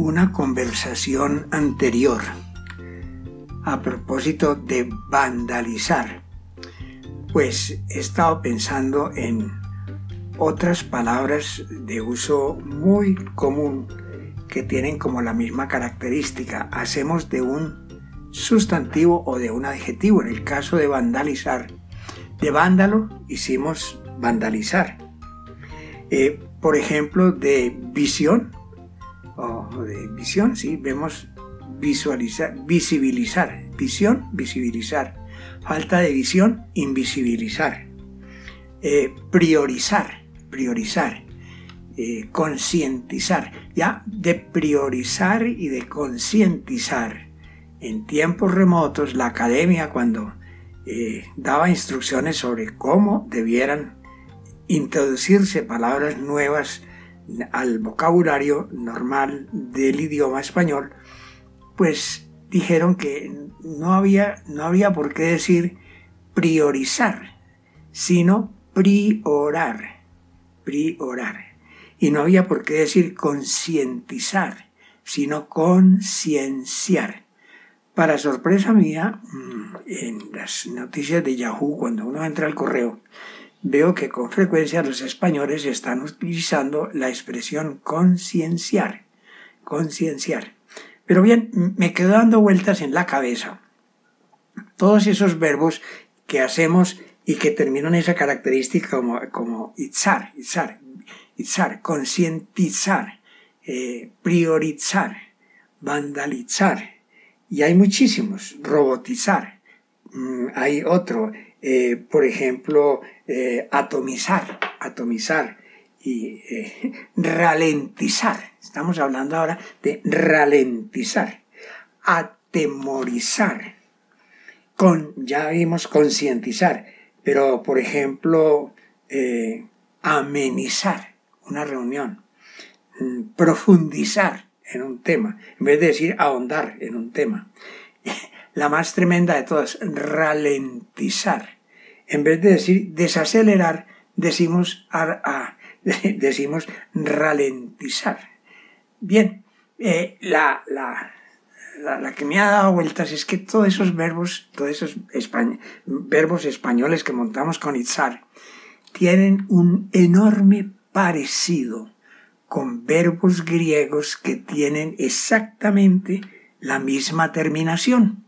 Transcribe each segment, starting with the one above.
una conversación anterior a propósito de vandalizar, pues he estado pensando en otras palabras de uso muy común que tienen como la misma característica. Hacemos de un sustantivo o de un adjetivo. En el caso de vandalizar, de vándalo hicimos vandalizar. Eh, por ejemplo, de visión, o de visión, sí, vemos visualizar, visibilizar, visión, visibilizar. Falta de visión, invisibilizar. Eh, priorizar, priorizar. Eh, concientizar. Ya de priorizar y de concientizar. En tiempos remotos, la academia cuando eh, daba instrucciones sobre cómo debieran introducirse palabras nuevas al vocabulario normal del idioma español, pues dijeron que no había, no había por qué decir priorizar, sino priorar, priorar. Y no había por qué decir concientizar, sino concienciar. Para sorpresa mía, mm, en las noticias de Yahoo, cuando uno entra al correo, veo que con frecuencia los españoles están utilizando la expresión concienciar, concienciar. Pero bien, me quedo dando vueltas en la cabeza todos esos verbos que hacemos y que terminan esa característica como, como itzar, itzar, itzar, concientizar, eh, priorizar, vandalizar. Y hay muchísimos, robotizar. Mm, hay otro, eh, por ejemplo, eh, atomizar, atomizar y eh, ralentizar. Estamos hablando ahora de ralentizar, atemorizar. Con, ya vimos concientizar, pero por ejemplo, amenizar una reunión, mm, profundizar en un tema, en vez de decir ahondar en un tema. La más tremenda de todas, ralentizar en vez de decir desacelerar, decimos, decimos ralentizar. Bien, eh, la, la, la, que me ha dado vueltas es que todos esos verbos, todos esos verbos españoles que montamos con itzar, tienen un enorme parecido con verbos griegos que tienen exactamente la misma terminación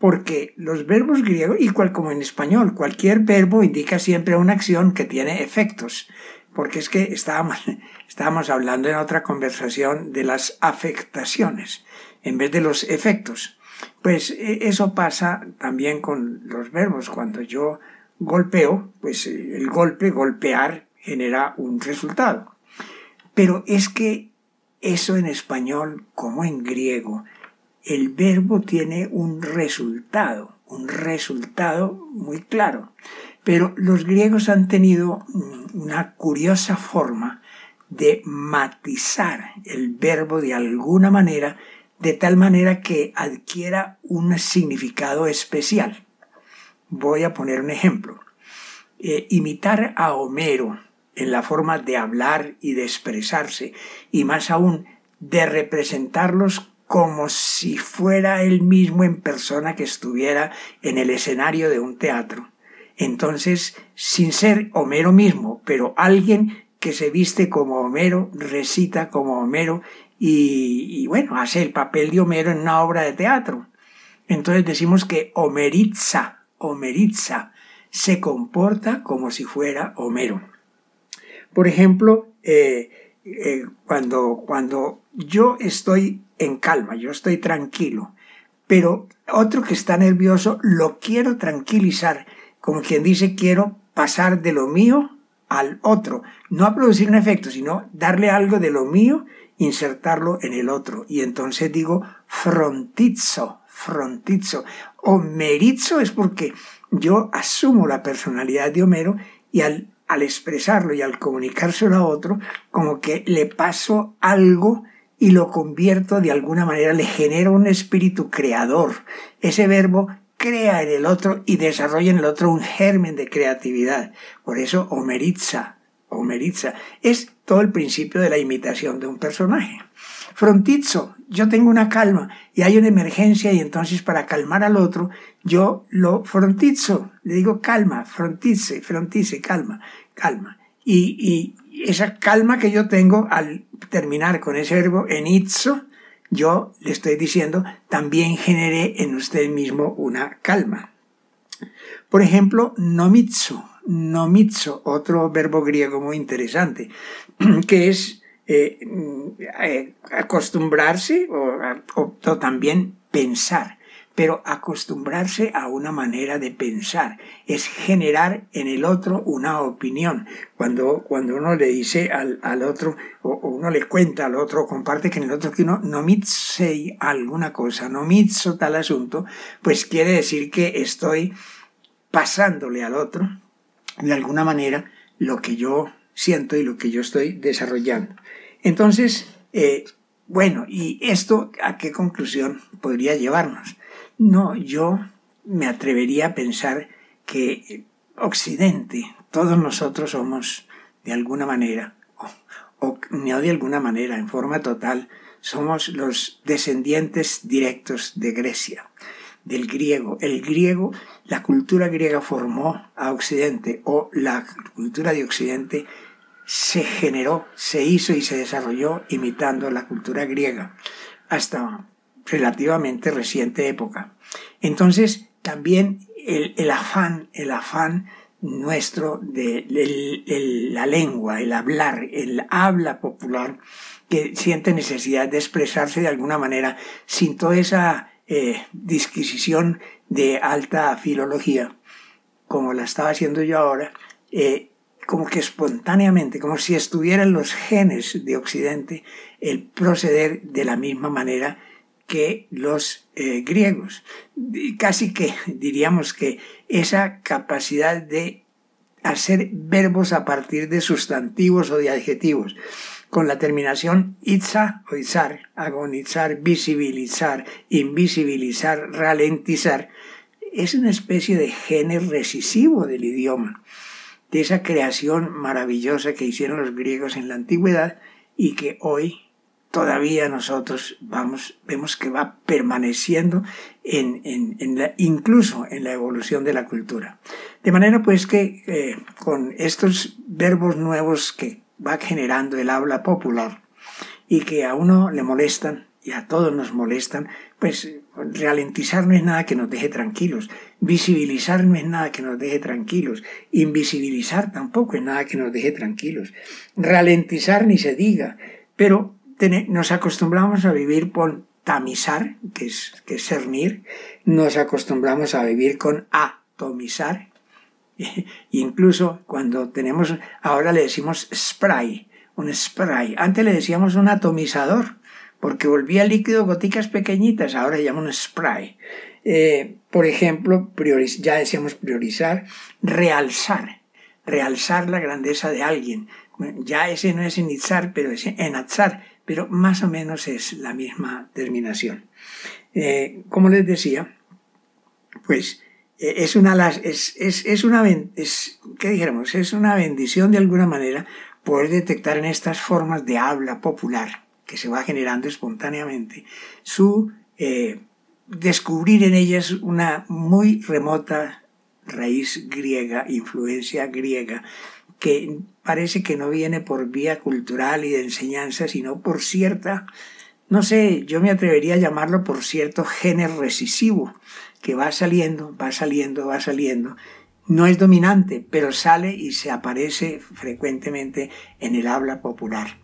porque los verbos griegos, igual como en español, cualquier verbo indica siempre una acción que tiene efectos, porque es que estábamos, estábamos hablando en otra conversación de las afectaciones en vez de los efectos. Pues e, eso pasa también con los verbos. Cuando yo golpeo, pues eh, el golpe, golpear, genera un resultado. Pero es que eso en español como en griego el verbo tiene un resultado, un resultado muy claro. Pero los griegos han tenido una curiosa forma de matizar el verbo de alguna manera, de tal manera que adquiera un significado especial. Voy a poner un ejemplo. Eh, imitar a Homero en la forma de hablar y de expresarse, y más aún de representarlos como si fuera él mismo en persona que estuviera en el escenario de un teatro. Entonces, sin ser Homero mismo, pero alguien que se viste como Homero, recita como Homero y, bueno, hace el papel de Homero en una obra de teatro. Entonces decimos que Homeritza, Homeritza, se comporta como si fuera Homero. Por ejemplo, eh, eh, cuando, cuando yo estoy en calma, yo estoy tranquilo. Pero otro que está nervioso lo quiero tranquilizar, como quien dice quiero pasar de lo mío al otro, no a producir un efecto, sino darle algo de lo mío, insertarlo en el otro. Y entonces digo frontizo, frontizo. Homerizo es porque yo asumo la personalidad de Homero y al, al expresarlo y al comunicárselo a otro, como que le paso algo y lo convierto de alguna manera, le genero un espíritu creador. Ese verbo crea en el otro y desarrolla en el otro un germen de creatividad. Por eso Omeritza, Omeritza, es todo el principio de la imitación de un personaje. frontizo, yo tengo una calma y hay una emergencia y entonces para calmar al otro, yo lo frontizo, le digo calma, frontice, frontice, calma, calma. Y, y esa calma que yo tengo al terminar con ese verbo enitzo, yo le estoy diciendo, también genere en usted mismo una calma. Por ejemplo, nomitsu, nomitsu, otro verbo griego muy interesante, que es eh, eh, acostumbrarse o, o también pensar pero acostumbrarse a una manera de pensar, es generar en el otro una opinión. Cuando, cuando uno le dice al, al otro, o, uno le cuenta al otro, comparte que en el otro que uno no mitsei alguna cosa, no mitso tal asunto, pues quiere decir que estoy pasándole al otro, de alguna manera, lo que yo siento y lo que yo estoy desarrollando. Entonces, eh, bueno, ¿y esto a qué conclusión podría llevarnos? No, yo me atrevería a pensar que Occidente, todos nosotros somos de alguna manera, o, no de alguna manera, en forma total, somos los descendientes directos de Grecia, del griego. El griego, la cultura griega formó a Occidente, o la cultura de Occidente se generó, se hizo y se desarrolló imitando la cultura griega. Hasta relativamente reciente época. Entonces, también el, afán, el afán nuestro de, la lengua, el hablar, el habla popular, que siente necesidad de expresarse de alguna manera sin toda esa eh, disquisición de alta filología, como la estaba haciendo yo ahora, eh, como que espontáneamente, como si estuvieran los genes de Occidente, el proceder de la misma manera que los eh, griegos. Casi que diríamos que esa capacidad de hacer verbos a partir de sustantivos o de adjetivos, con la terminación itza o izar, agonizar, visibilizar, invisibilizar, ralentizar, es una especie de genes recesivo del idioma, de esa creación maravillosa que hicieron los griegos en la antigüedad y que hoy todavía nosotros vamos, vemos que va permaneciendo en, en, la, incluso en la evolución de la cultura. De manera pues que eh, con estos verbos nuevos que va generando el habla popular y que a uno le molestan y a todos nos molestan, pues ralentizar no es nada que nos deje tranquilos, visibilizar no es nada que nos deje tranquilos, invisibilizar tampoco es nada que nos deje tranquilos, ralentizar ni se diga, pero nos acostumbramos a vivir con tamizar, que es, que cernir, nos acostumbramos a vivir con atomizar, incluso cuando tenemos, ahora le decimos spray, un spray, antes le decíamos un atomizador, porque volvía líquido goticas pequeñitas, ahora le llaman un spray. Eh, por ejemplo, ya decíamos priorizar, realzar, realzar la grandeza de alguien. Ya ese no es enizar, pero es enazar, pero más o menos es la misma terminación. Eh, como les decía, pues eh, es una, es, es, es una, es, ¿qué dijéramos? Es una bendición de alguna manera poder detectar en estas formas de habla popular que se va generando espontáneamente, su eh, descubrir en ellas una muy remota raíz griega, influencia griega, que parece que no viene por vía cultural y de enseñanza, sino por cierta, no sé, yo me atrevería a llamarlo por cierto género recesivo, que va saliendo, va saliendo, va saliendo. No es dominante, pero sale y se aparece frecuentemente en el habla popular.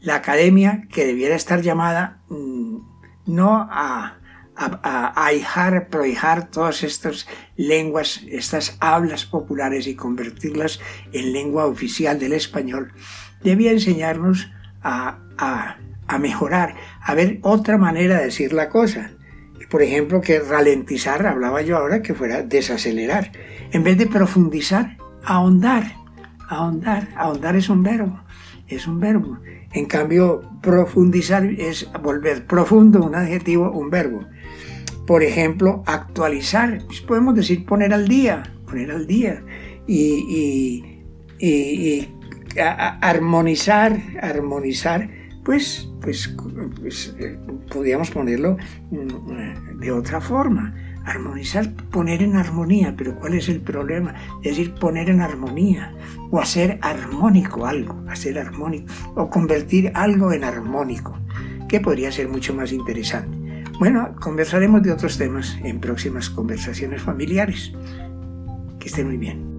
La academia, que debiera estar llamada mm, no a a, a, prohijar todas estas lenguas, estas hablas populares y convertirlas en lengua oficial del español, debía enseñarnos a, a, a mejorar, a ver otra manera de decir la cosa. Por ejemplo, que ralentizar, hablaba yo ahora, que fuera desacelerar. En vez de profundizar, ahondar. Ahondar, ahondar es un verbo, es un verbo. En cambio, profundizar es volver profundo, un adjetivo, un verbo por ejemplo, actualizar, pues podemos decir poner al día, poner al día y, armonizar, armonizar pues, pues, pues eh, podríamos ponerlo mm, de otra forma. Armonizar, poner en armonía, pero ¿cuál es el problema? Es decir, poner en armonía o hacer armónico algo, hacer armónico o convertir algo en armónico, que podría ser mucho más interesante. Bueno, conversaremos de otros temas en próximas conversaciones familiares. Que estén muy bien.